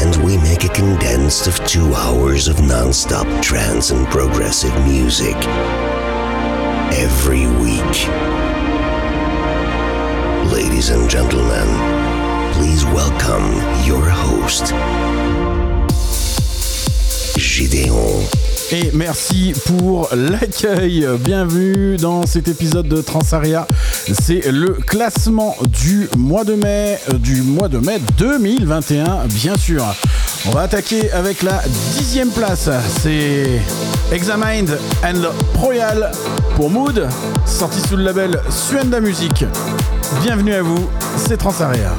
and we make a condensed of two hours of non-stop trance and progressive music every week. Ladies and gentlemen, please welcome your host, Gideon. Et merci pour l'accueil. Bienvenue dans cet épisode de Transaria. C'est le classement du mois de mai, euh, du mois de mai 2021, bien sûr. On va attaquer avec la dixième place. C'est Examined and Royal pour Mood, sorti sous le label Suenda Music. Bienvenue à vous, c'est Transaria.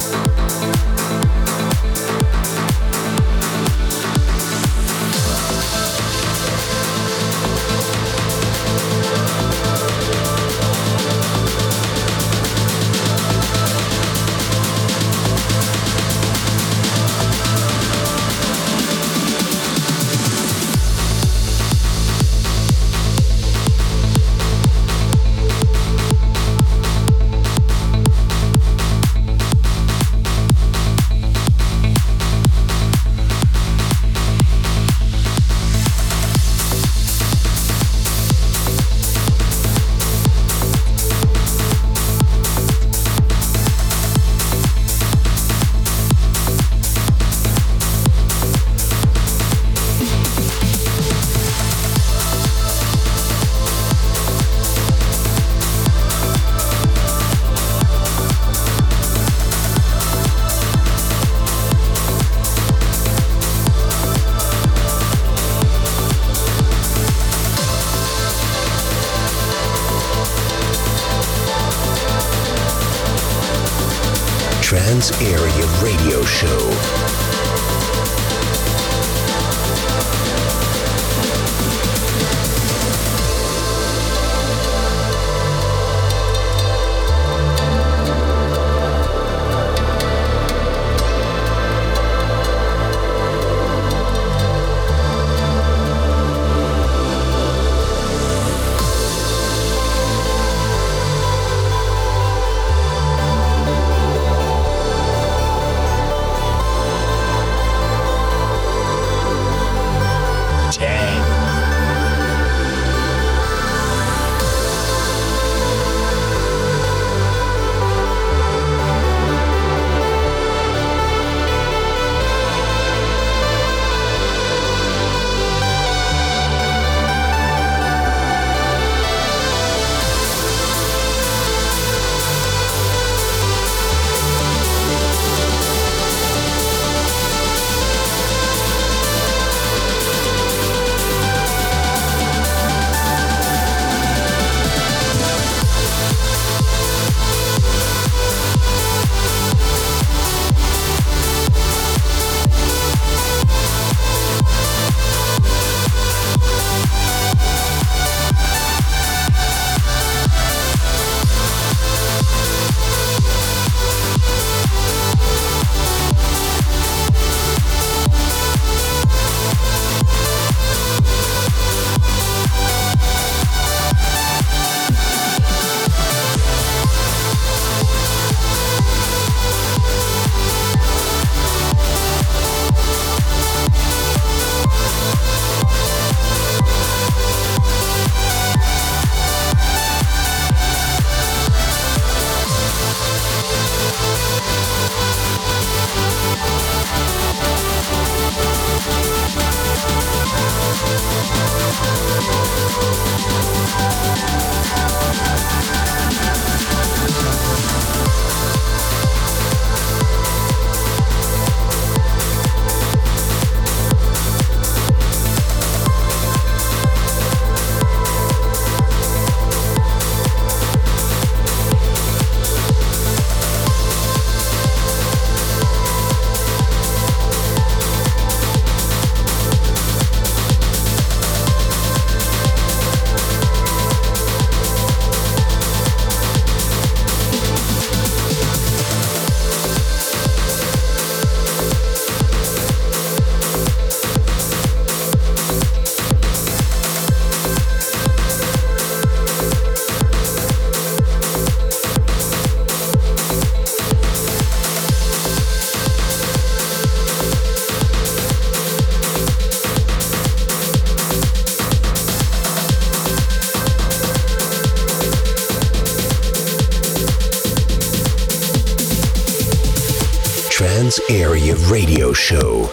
Trans Area Radio Show.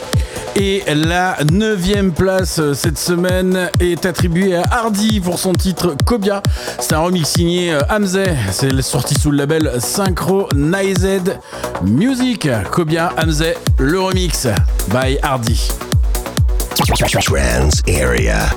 Et la neuvième place euh, cette semaine est attribuée à Hardy pour son titre Cobia. C'est un remix signé euh, Hamze. C'est sorti sous le label Synchronized Music. Cobia, Hamze, le remix by Hardy. Trans Area.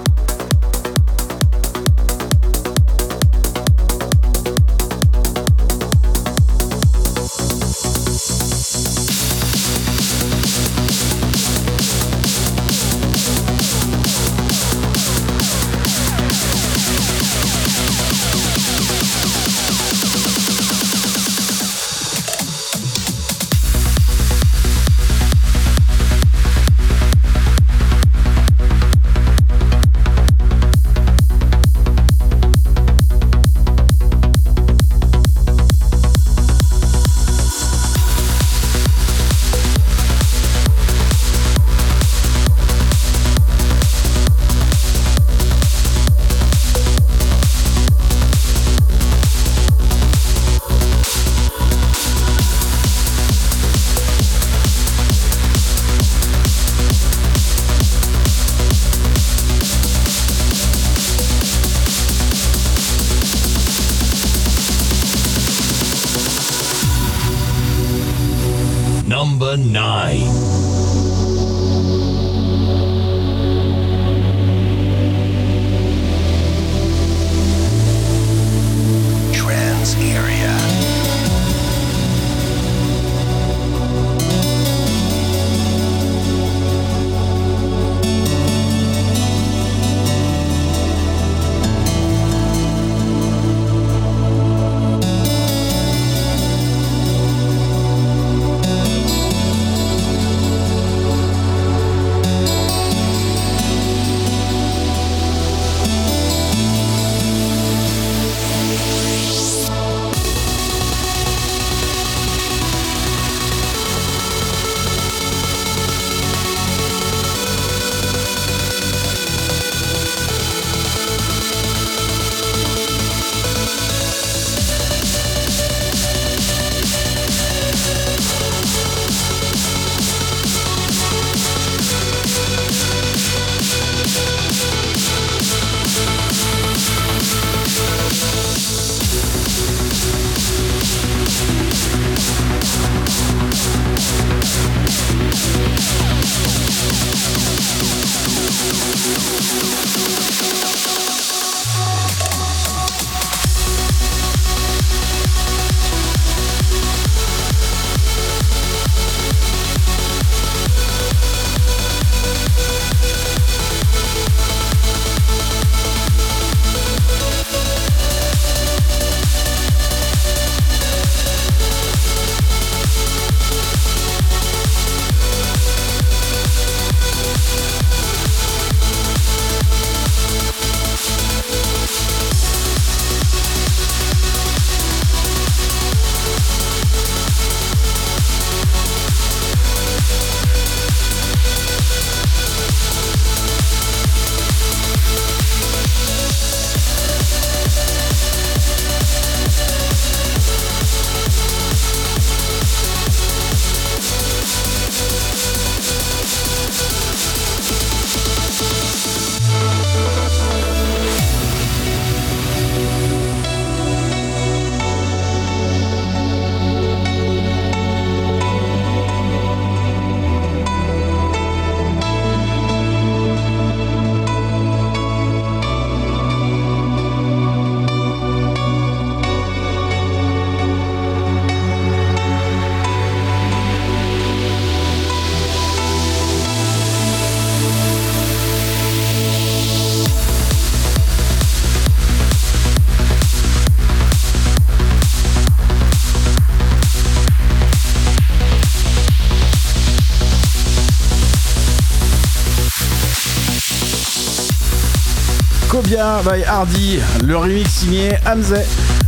By Hardy, le remix signé Hamze.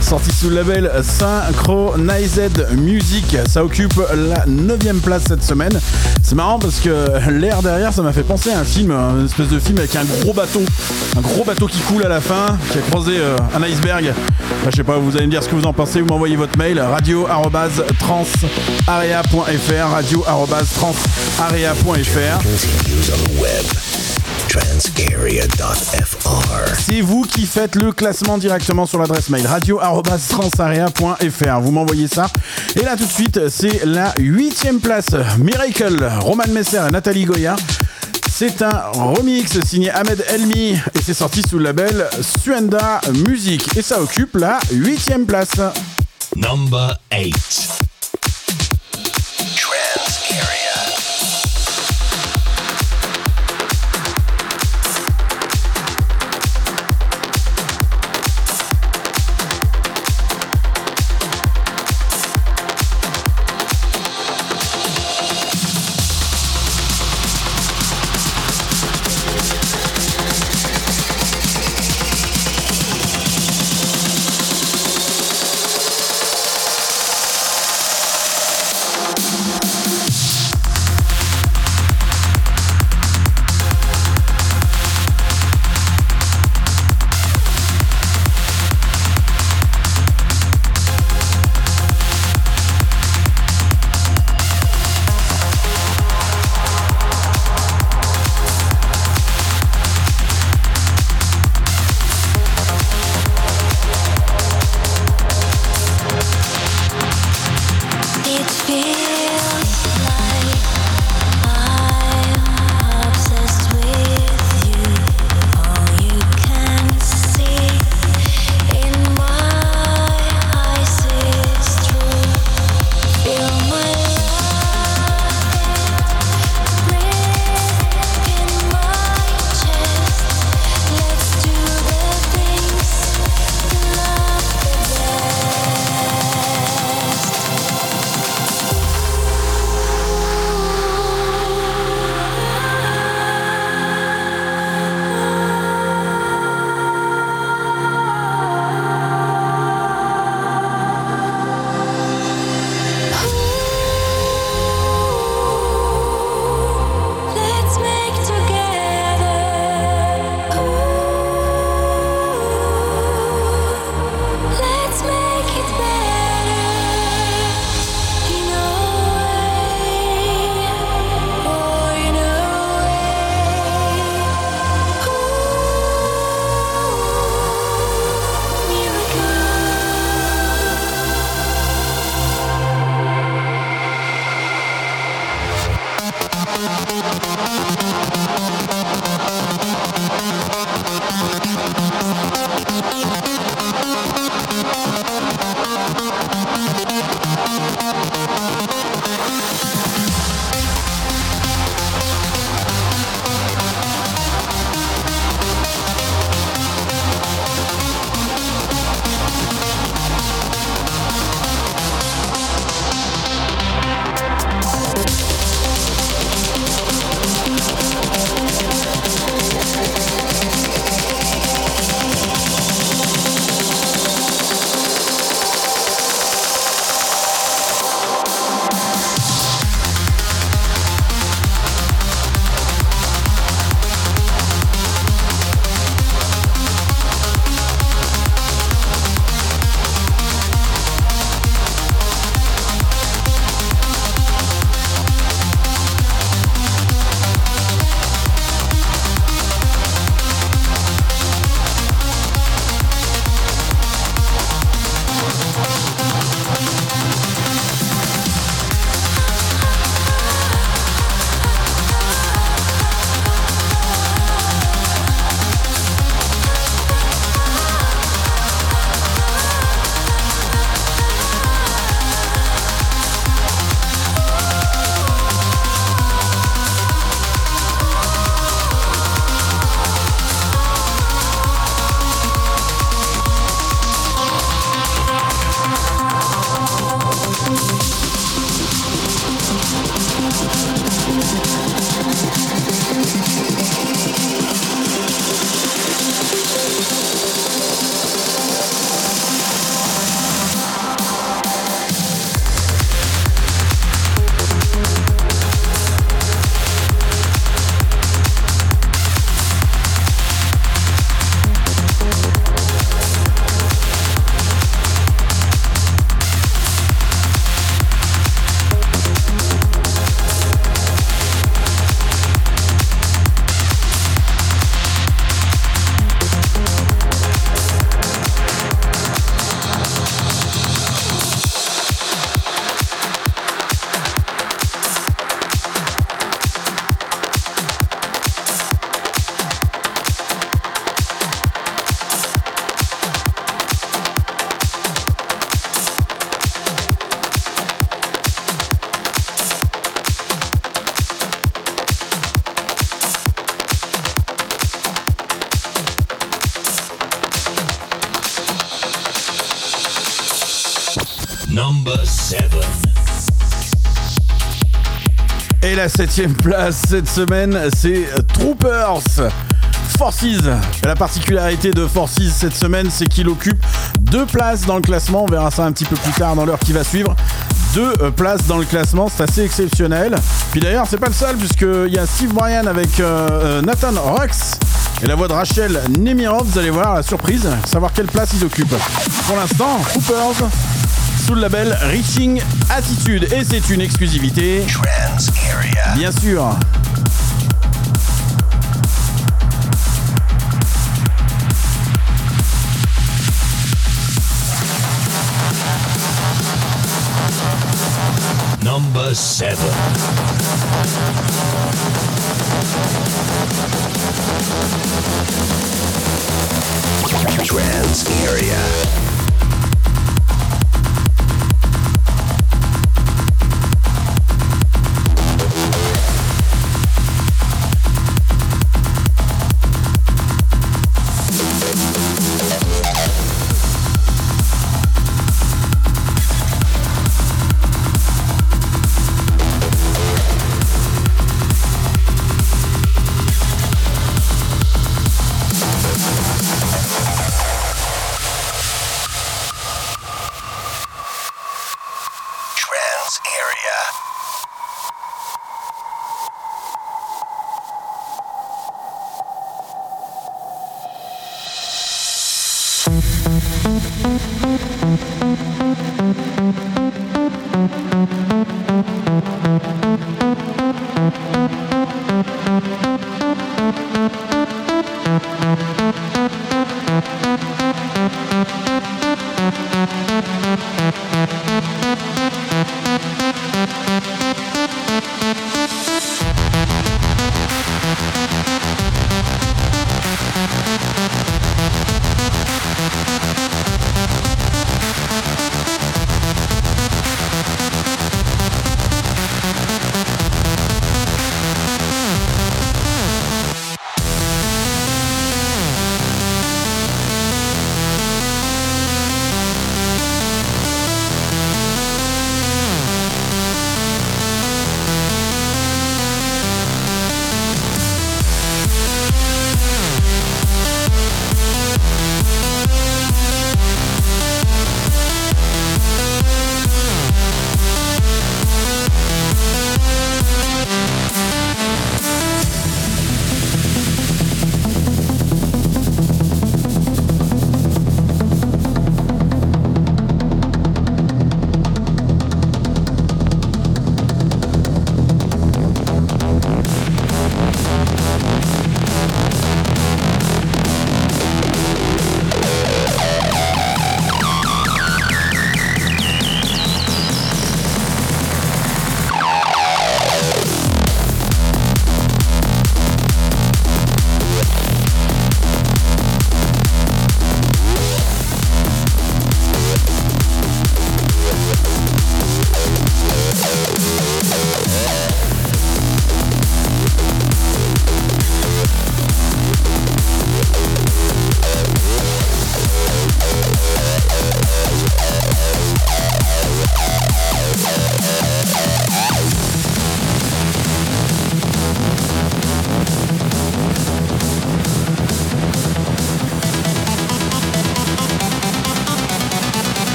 sorti sous le label Synchronized Music. Ça occupe la 9 place cette semaine. C'est marrant parce que l'air derrière, ça m'a fait penser à un film, une espèce de film avec un gros bateau. Un gros bateau qui coule à la fin, qui a croisé euh, un iceberg. je sais pas, vous allez me dire ce que vous en pensez, vous m'envoyez votre mail radio-transarea.fr radio-transarea.fr c'est vous qui faites le classement directement sur l'adresse mail radio-transarea.fr. Vous m'envoyez ça. Et là tout de suite, c'est la huitième place. Miracle, Roman Messer et Nathalie Goya. C'est un remix signé Ahmed Elmi et c'est sorti sous le label Suenda Music et ça occupe la huitième place. Number 8. La septième place cette semaine, c'est Troopers. Forces. La particularité de Forces cette semaine, c'est qu'il occupe deux places dans le classement. On verra ça un petit peu plus tard dans l'heure qui va suivre. Deux euh, places dans le classement, c'est assez exceptionnel. Puis d'ailleurs, c'est pas le seul, puisqu'il y a Steve Bryan avec euh, euh, Nathan Rox et la voix de Rachel Nemirov. Vous allez voir la surprise, savoir quelle place ils occupent. Pour l'instant, Troopers sous le label Reaching Attitude. Et c'est une exclusivité. Bien sûr. Number 7. Trans Area.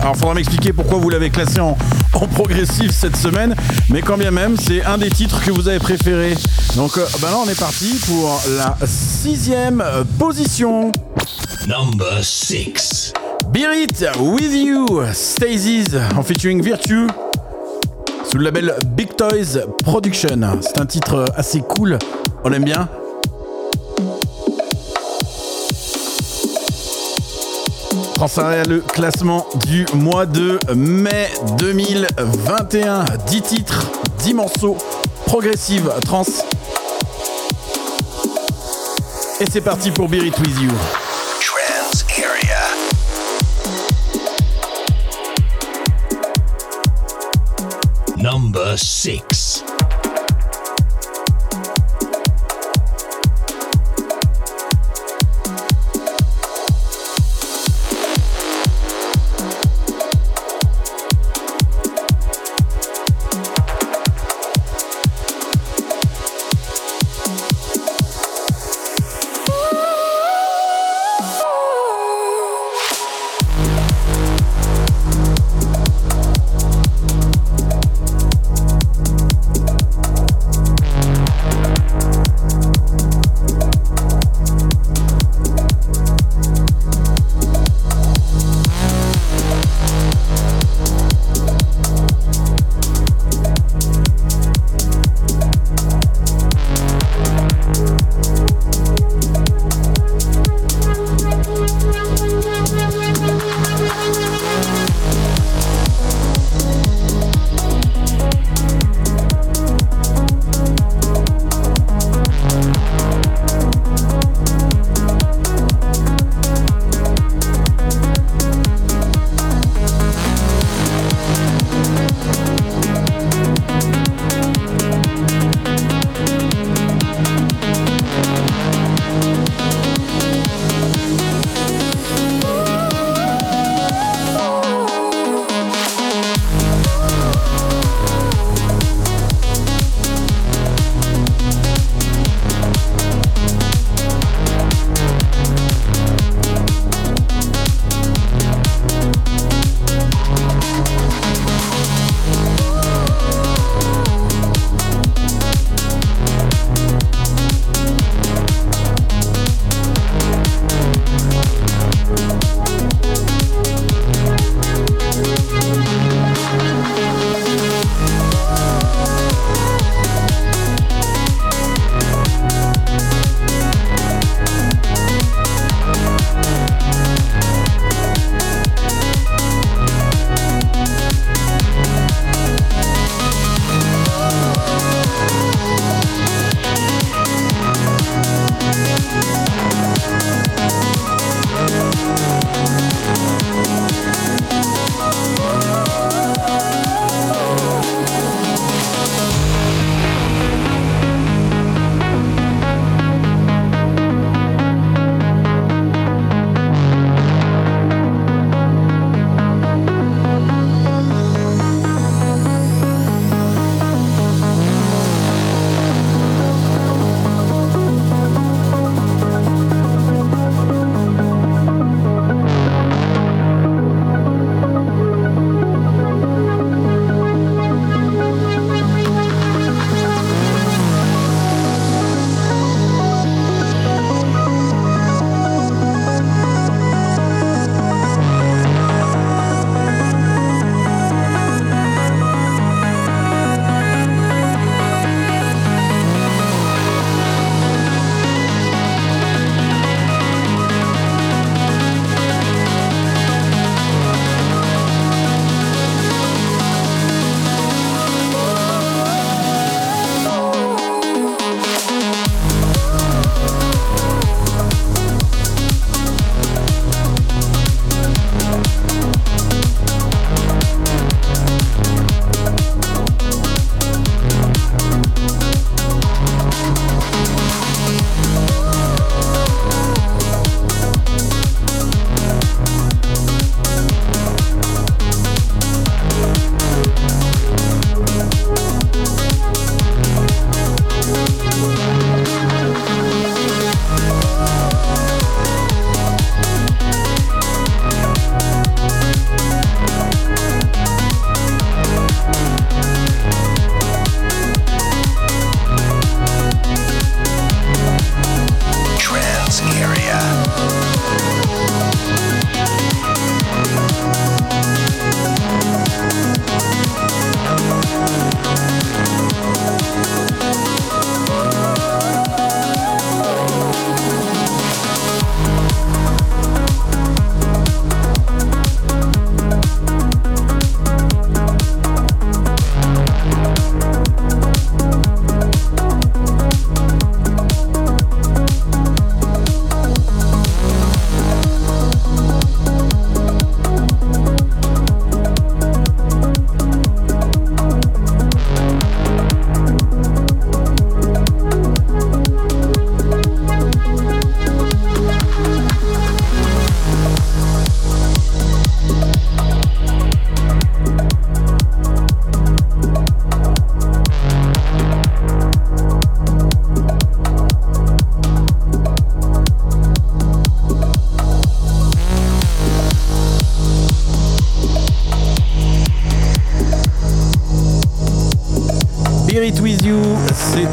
Alors, faudra m'expliquer pourquoi vous l'avez classé en, en progressif cette semaine, mais quand bien même, c'est un des titres que vous avez préféré. Donc, euh, bah là, on est parti pour la sixième position. Number 6. Bear It With You, Stasis en featuring Virtue sous le label Big Toys Production. C'est un titre assez cool, on aime bien. Transarria le classement du mois de mai 2021. 10 titres, 10 morceaux, progressive trans. Et c'est parti pour Bear It With You. Number 6.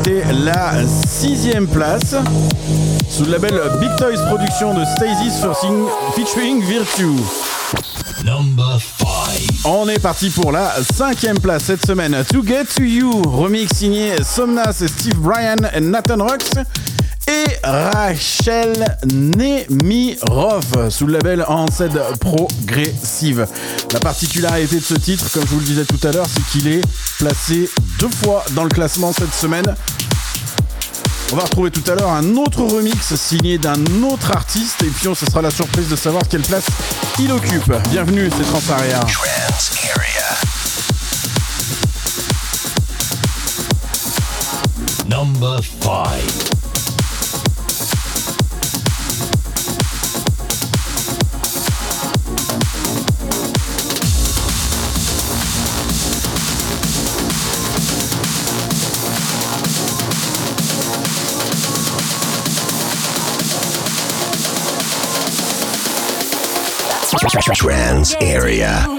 C'était la sixième place sous le label Big Toys Production de Stasis featuring Virtue. Number 5. On est parti pour la cinquième place cette semaine. To Get To You, remix signé Somnas et Steve Bryan et Nathan Rocks et Rachel Nemirov sous le label Ansed Progressive. La particularité de ce titre, comme je vous le disais tout à l'heure, c'est qu'il est placé deux fois dans le classement cette semaine. On va retrouver tout à l'heure un autre remix signé d'un autre artiste et puis on se sera la surprise de savoir quelle place il occupe. Bienvenue, c'est Transaria. Number 5. Trans area.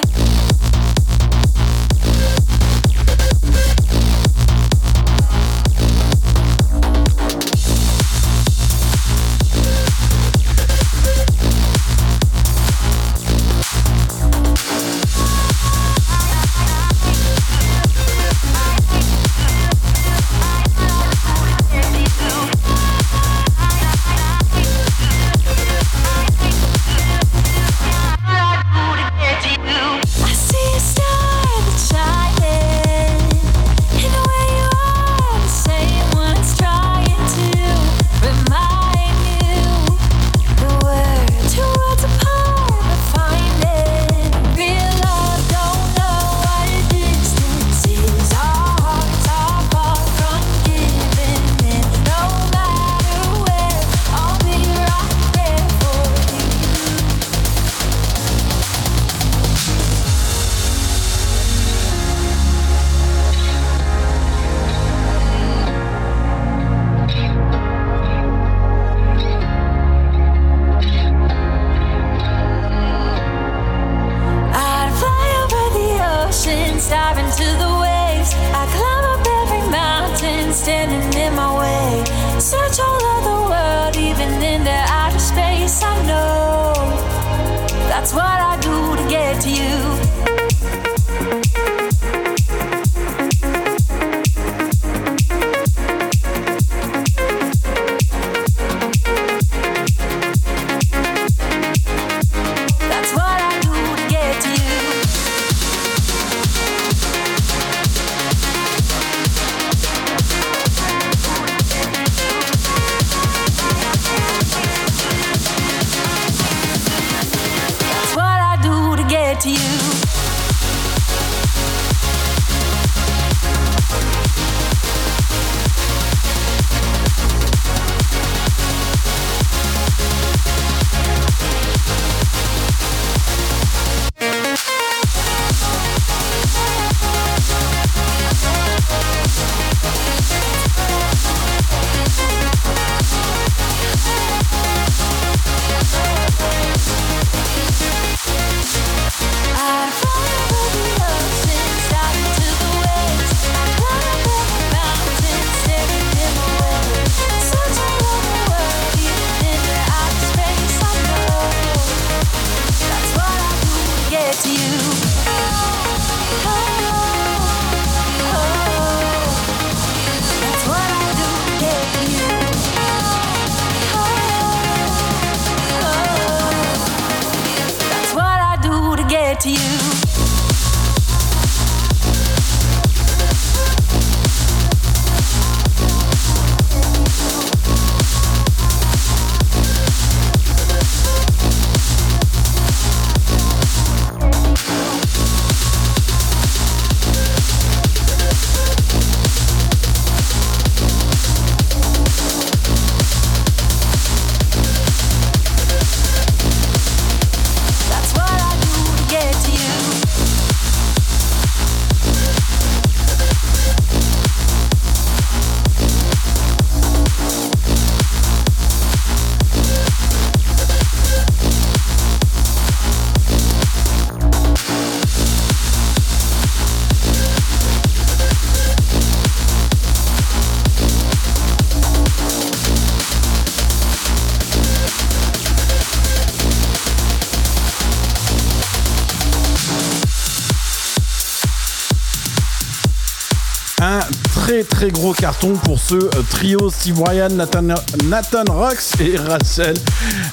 Gros carton pour ce trio Steve Ryan, Nathan, Nathan Rox et Rachel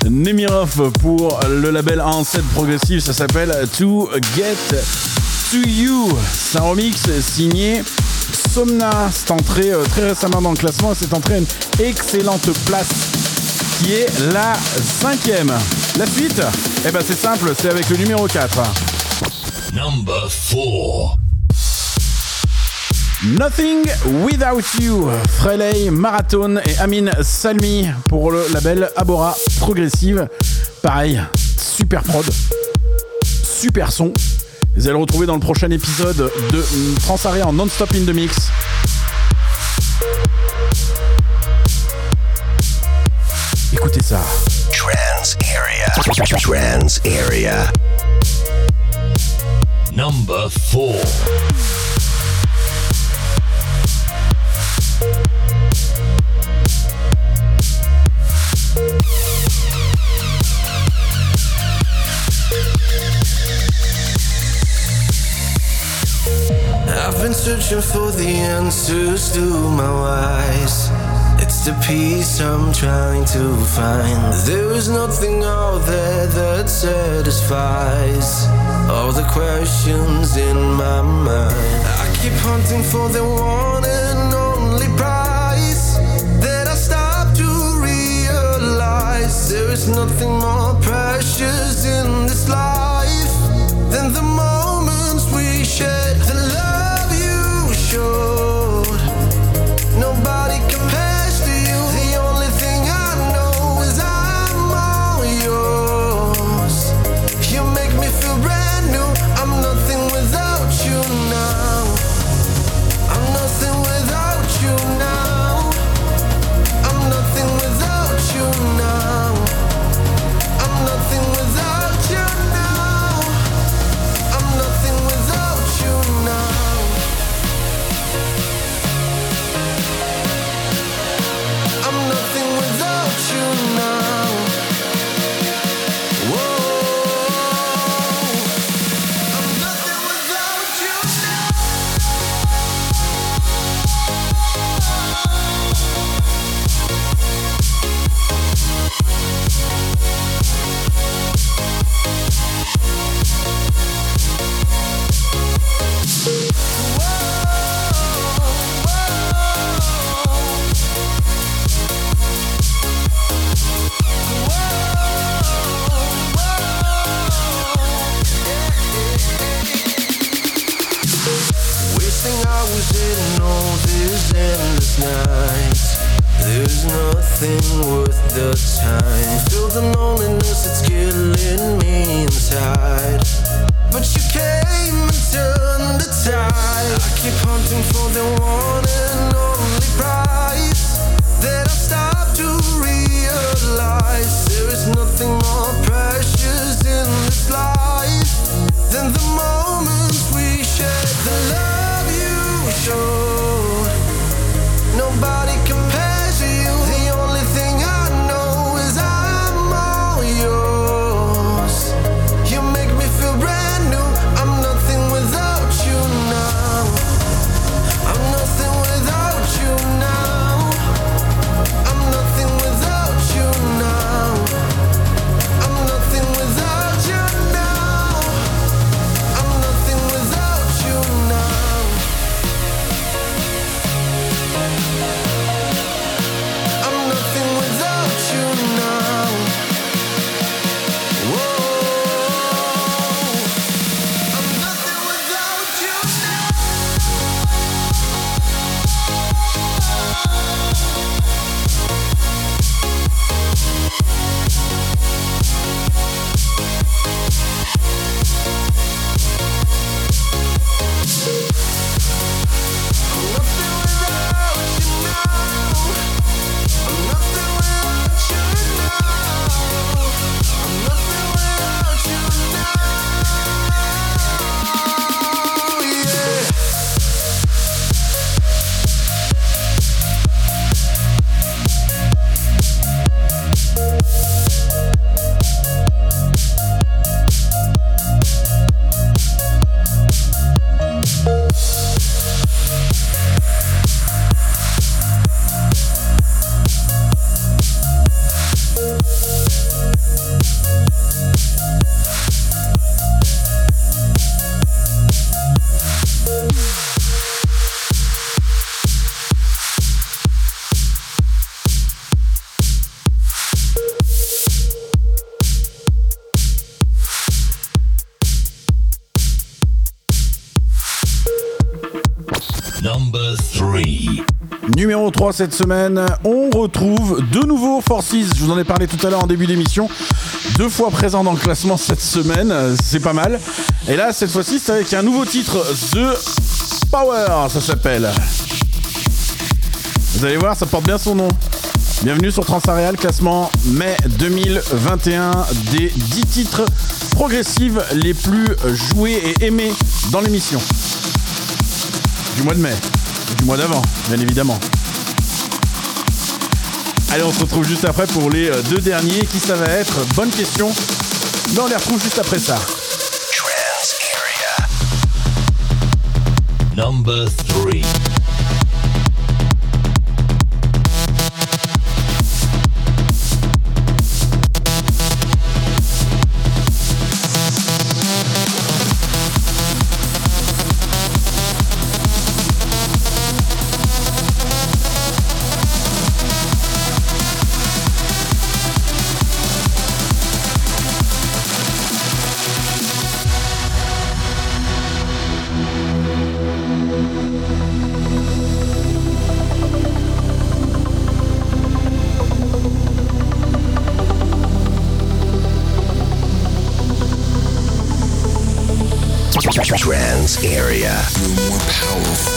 Nemirov pour le label Ancet Progressive. Ça s'appelle To Get To You. C'est un remix signé Somna. C'est entré euh, très récemment dans le classement c'est entré à une excellente place qui est la cinquième. La suite, eh ben c'est simple, c'est avec le numéro 4. Number 4. Nothing Without You, Freley, Marathon et Amin Salmi pour le label Abora Progressive. Pareil, super prod, super son. Vous allez le retrouver dans le prochain épisode de Transaria en non-stop in the mix. Écoutez ça. Trans Area. Trans Area. Number 4. Been searching for the answers to my whys. It's the peace I'm trying to find. There is nothing out there that satisfies all the questions in my mind. I keep hunting for the one and only prize that I stop to realize there is nothing more precious in this life than the nothing worth the time. Feel the loneliness, it's killing me inside. But you came and turned the tide. I keep hunting for the one and only prize that I stop to realize 3 cette semaine, on retrouve de nouveau Forces. Je vous en ai parlé tout à l'heure en début d'émission. Deux fois présent dans le classement cette semaine, c'est pas mal. Et là, cette fois-ci, c'est avec un nouveau titre, The Power, ça s'appelle. Vous allez voir, ça porte bien son nom. Bienvenue sur Transareal, classement mai 2021 des 10 titres progressives les plus joués et aimés dans l'émission. Du mois de mai, du mois d'avant, bien évidemment. Allez, on se retrouve juste après pour les deux derniers. Qui ça va être Bonne question. Mais on les retrouve juste après ça. Number 3. Area. You're more powerful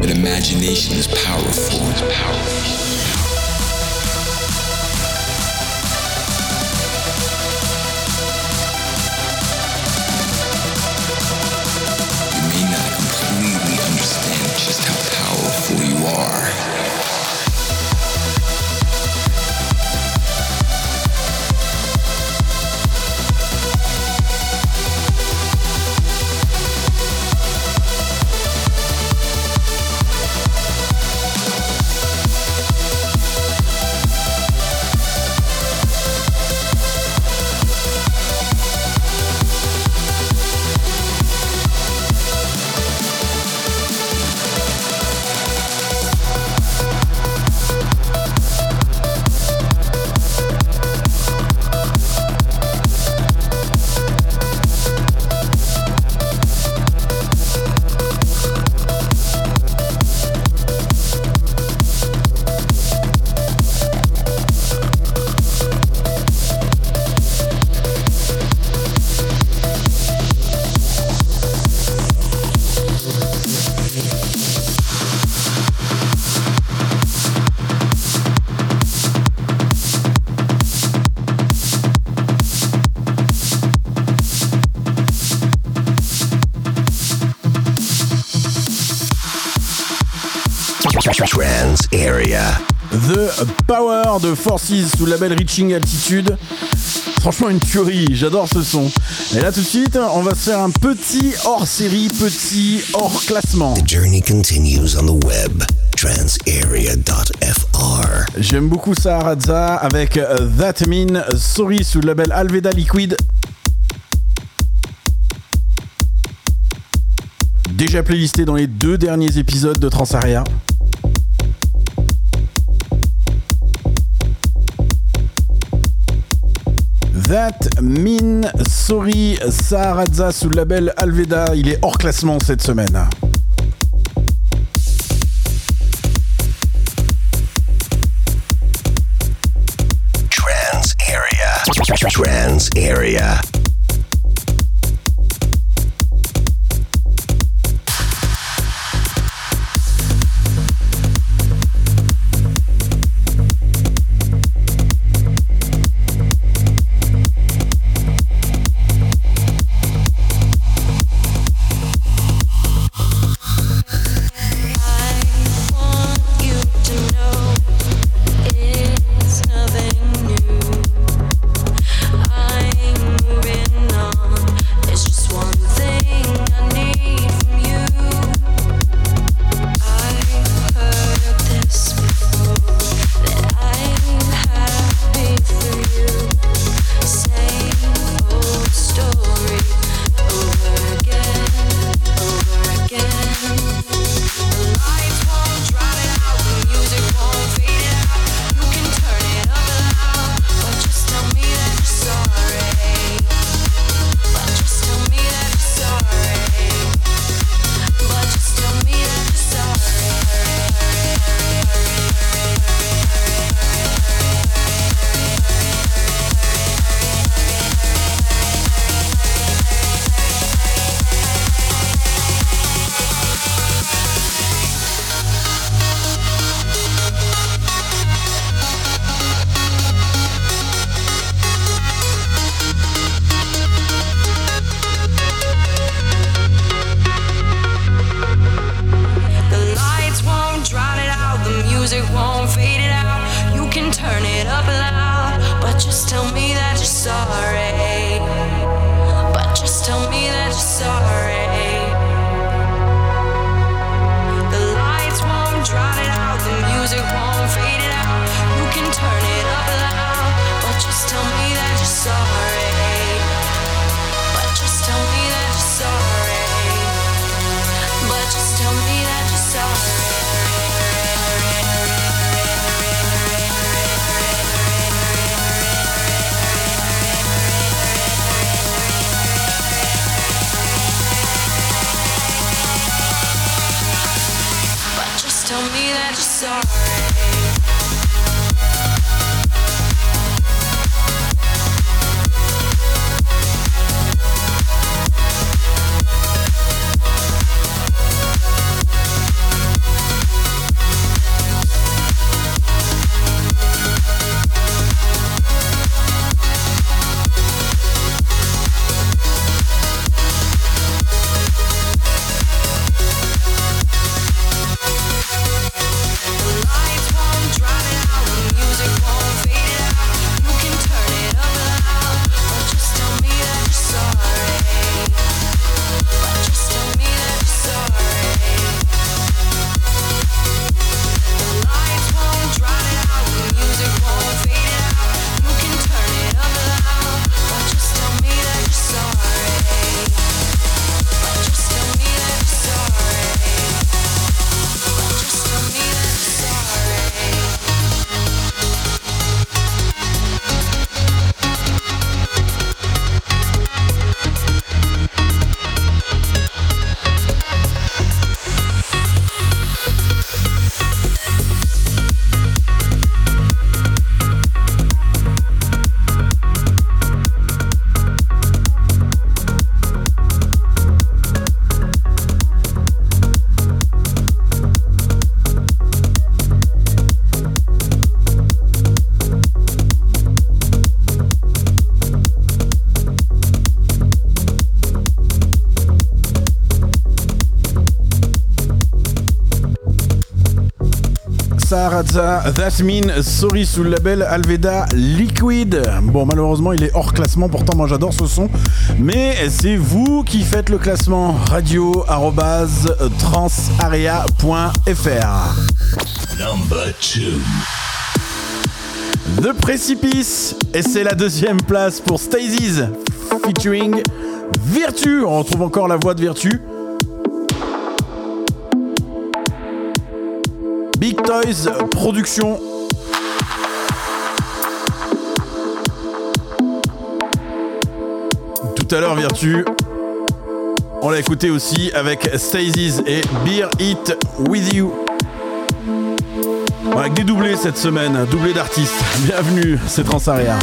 But imagination is powerful. It's powerful. De Forces sous le label Reaching Altitude. Franchement, une tuerie, j'adore ce son. Et là, tout de suite, on va se faire un petit hors série, petit hors classement. The journey continues on the web. Transarea.fr. J'aime beaucoup Saharadza avec euh, That Mean Sorry sous le label Alveda Liquid. Déjà playlisté dans les deux derniers épisodes de Transaria. That Mean Sorry Saharadza sous le label Alveda. Il est hors classement cette semaine. Trans area. Trans Area. That Sorry sous le label Alveda Liquid. Bon, malheureusement, il est hors classement. Pourtant, moi, j'adore ce son. Mais c'est vous qui faites le classement. Radio@transaria.fr. Number 2. The Precipice. Et c'est la deuxième place pour Stacy's featuring Virtu. On retrouve encore la voix de Virtu. Production. Tout à l'heure, Virtu. On l'a écouté aussi avec Stacy's et Beer It With You. Avec des doublés cette semaine, doublés d'artistes. Bienvenue, c'est Transaria.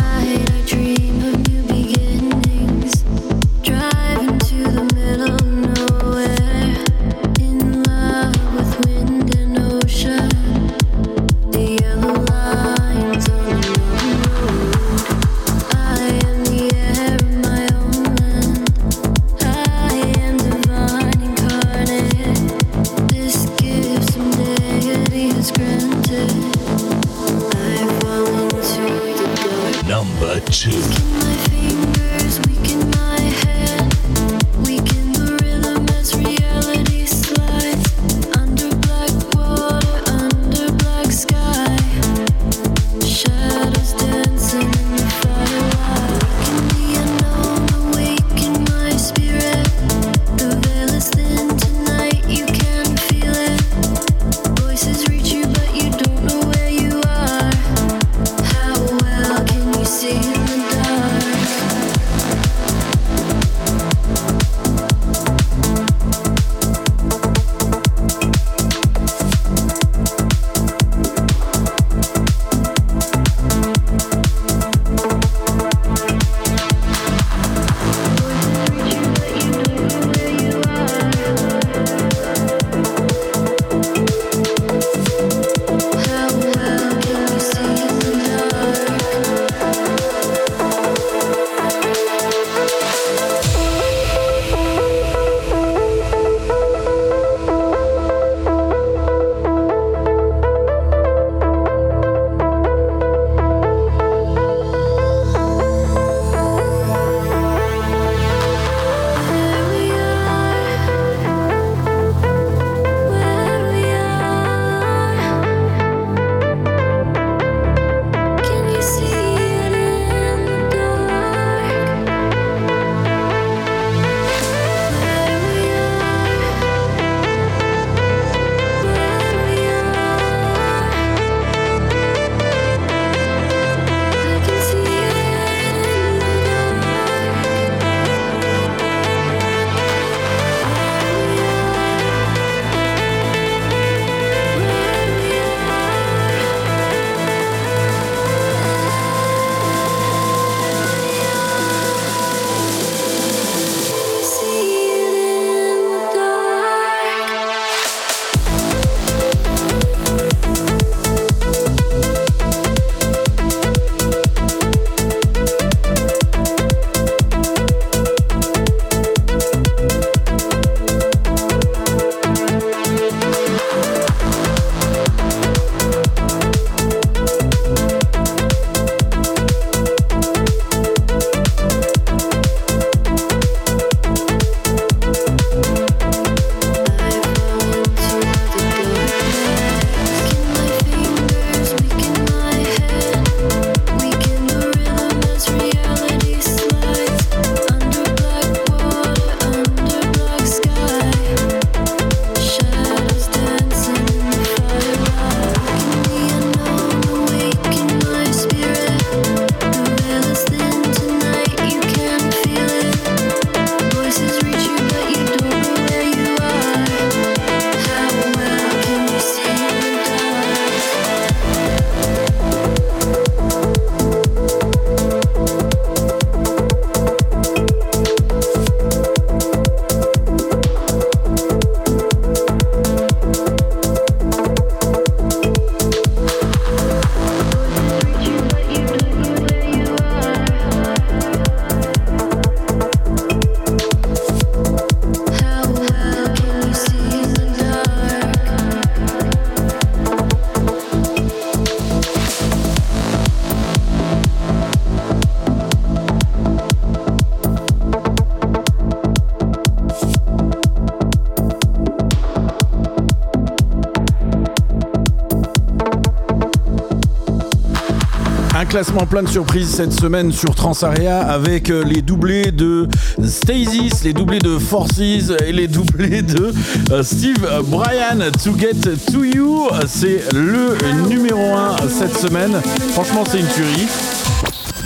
Classement plein de surprises cette semaine sur Transaria avec euh, les doublés de Stasis, les doublés de Forces et les doublés de euh, Steve Bryan To Get To You. C'est le numéro 1 cette semaine. Franchement, c'est une tuerie.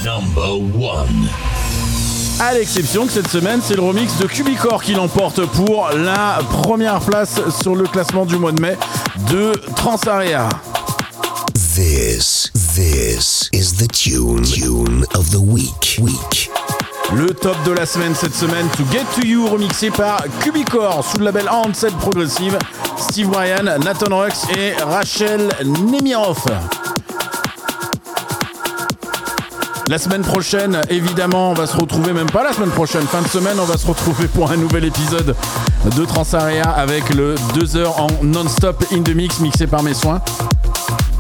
Number one. À l'exception que cette semaine, c'est le remix de Cubicore qui l'emporte pour la première place sur le classement du mois de mai de Transaria. This, this is the tune, of the week, week. Le top de la semaine cette semaine, To Get To You, remixé par Cubicore sous le label Handset Progressive, Steve Bryan, Nathan Rux et Rachel Nemiroff. La semaine prochaine, évidemment, on va se retrouver, même pas la semaine prochaine, fin de semaine, on va se retrouver pour un nouvel épisode de Transaria avec le 2 heures en non-stop in the mix mixé par mes soins.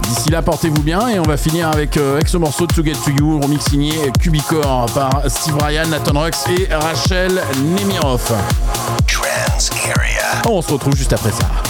D'ici là, portez-vous bien et on va finir avec, euh, avec ce morceau de To Get To You, remix signé Cubicore par Steve Ryan, Nathan Rux et Rachel Nemiroff. Trans Area. On se retrouve juste après ça.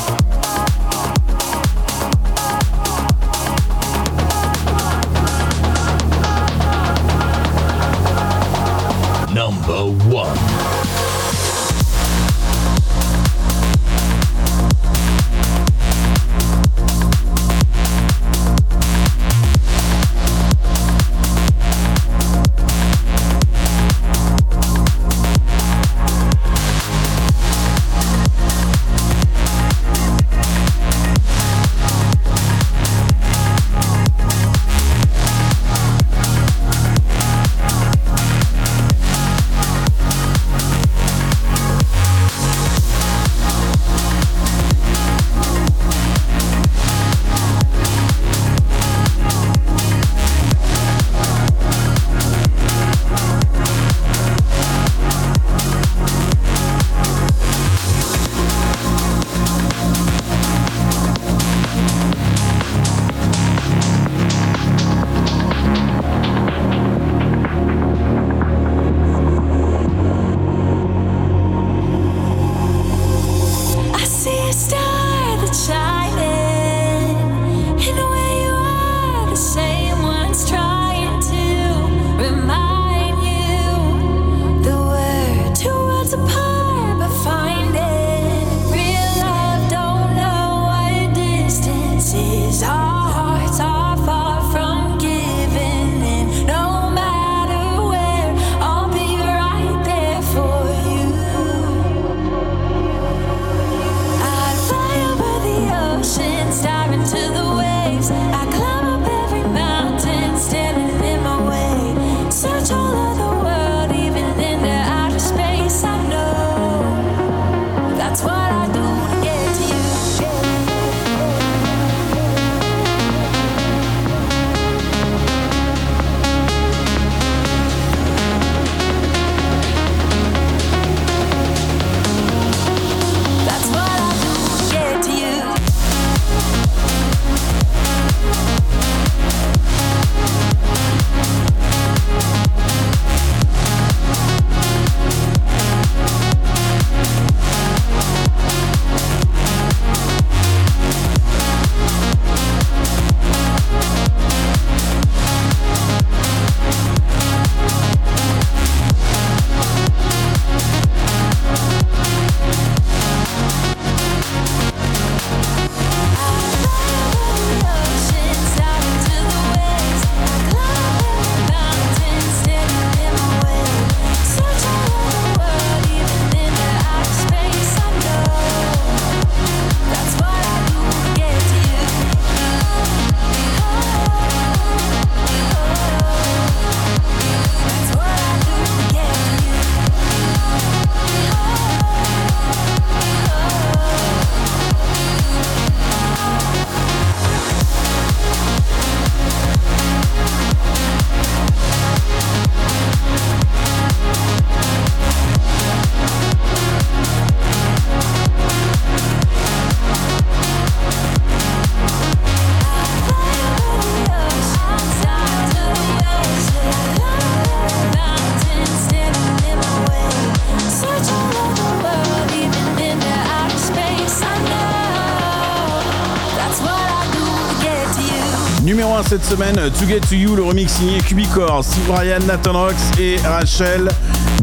Cette semaine, To Get To You, le remix signé Cubicore, Steve Nathan Rox et Rachel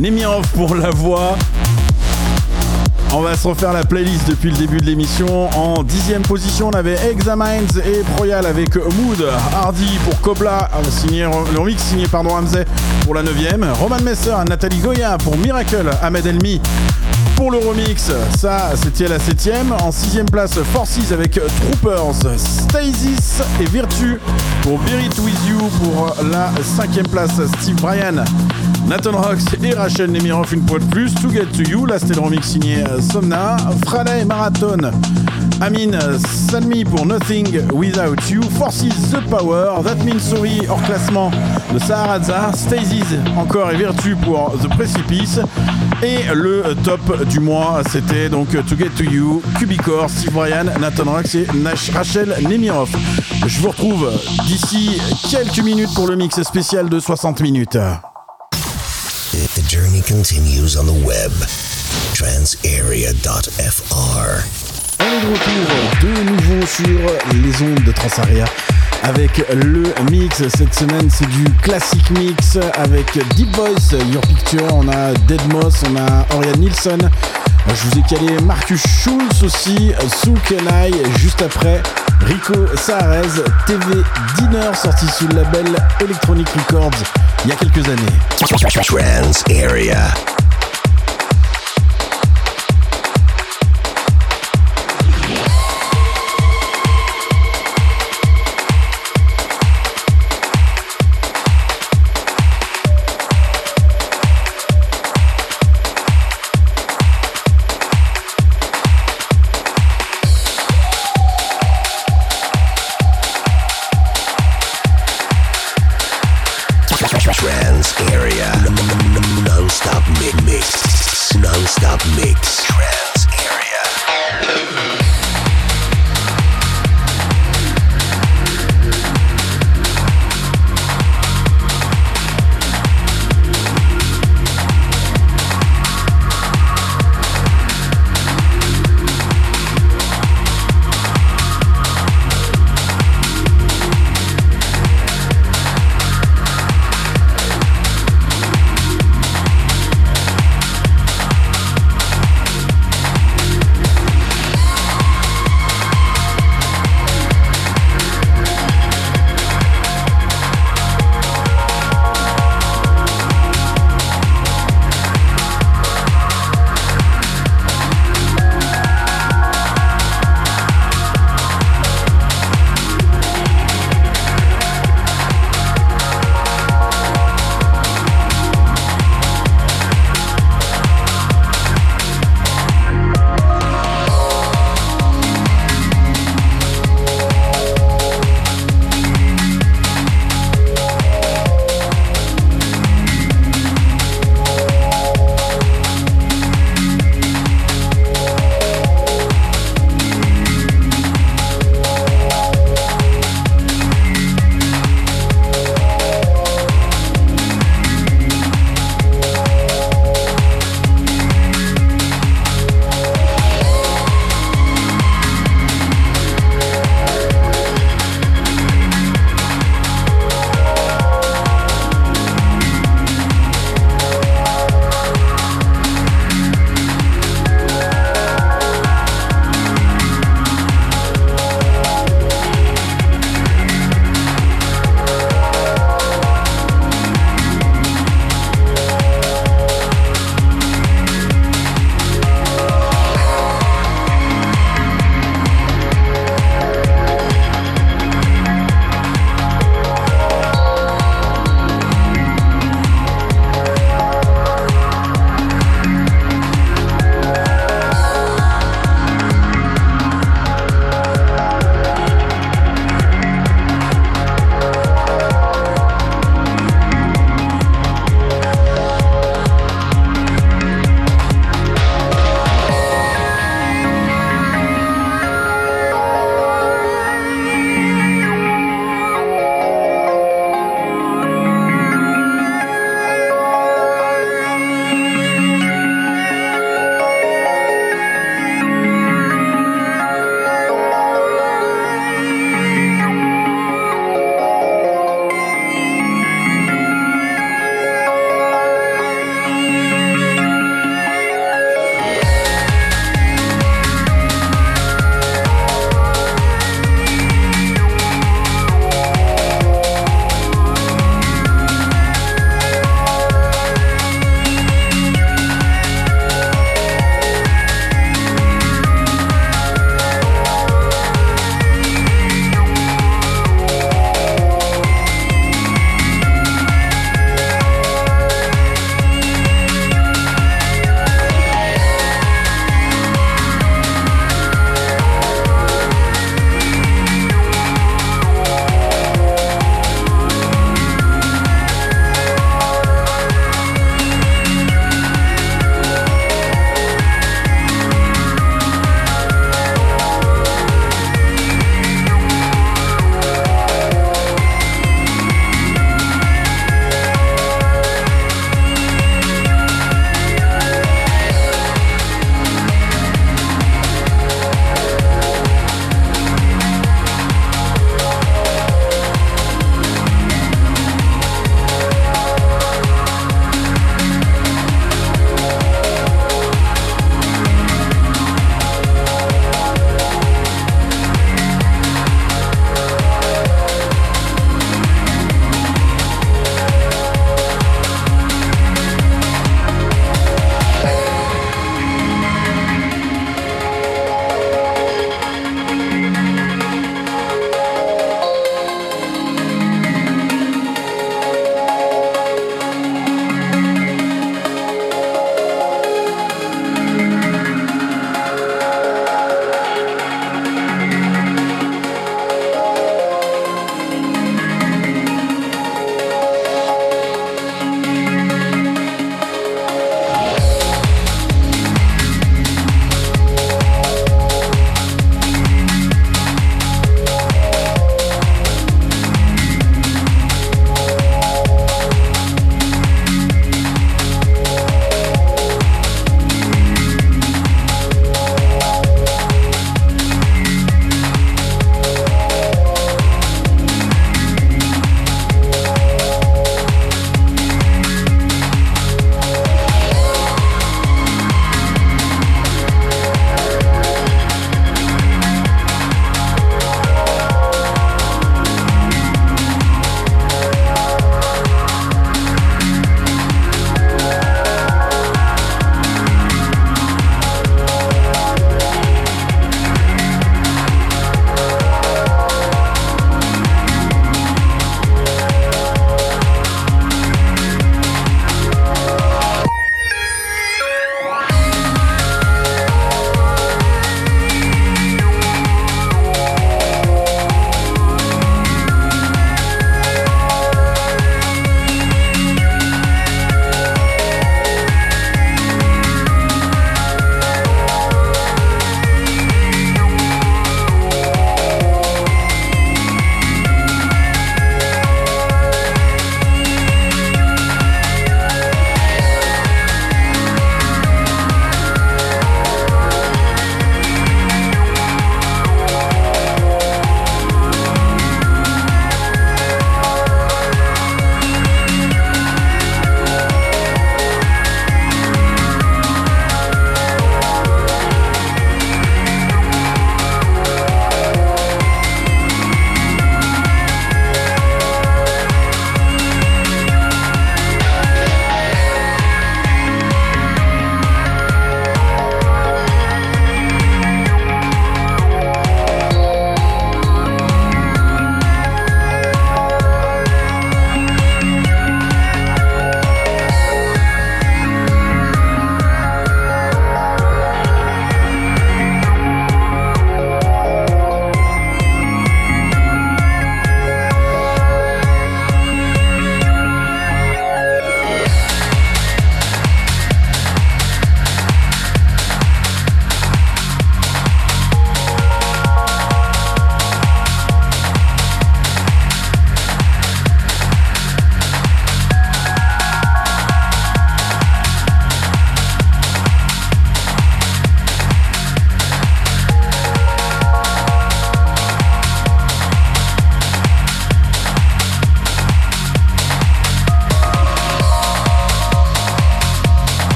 Nemiroff pour la voix. On va se refaire la playlist depuis le début de l'émission. En dixième position, on avait Examines et Proyal avec Mood, Hardy pour Kobla, euh, le remix signé pardon, Hamzeh pour la neuvième, Roman Messer, Nathalie Goya pour Miracle, Ahmed Elmi pour le remix, ça c'était la 7 En 6 place, Forces avec Troopers, Stasis et Virtue pour Bear With You. Pour la 5 place, Steve Bryan, Nathan Rox et Rachel Nemiroff une fois de plus. To Get To You, là c'était le remix signé Somna. Friday Marathon, Amin Salmi pour Nothing Without You. Forces The Power, That Means Sorry hors classement de Saharaza. Stasis encore et Virtue pour The Precipice. Et le top du mois, c'était donc To Get To You, Cubicor, Steve Bryan, Nathan Rox et Nash Rachel Nemiroff. Je vous retrouve d'ici quelques minutes pour le mix spécial de 60 minutes. The journey continues on the web. Transarea.fr. On est de retour de nouveau sur les ondes de Transaria avec le mix. Cette semaine, c'est du classique mix avec Deep Voice, Your Picture. On a Dead Moss, on a Oriane Nilsson. Je vous ai calé Marcus Schulz aussi, Sue Kenai, juste après Rico Saarez, TV Dinner, sorti sous le label Electronic Records il y a quelques années.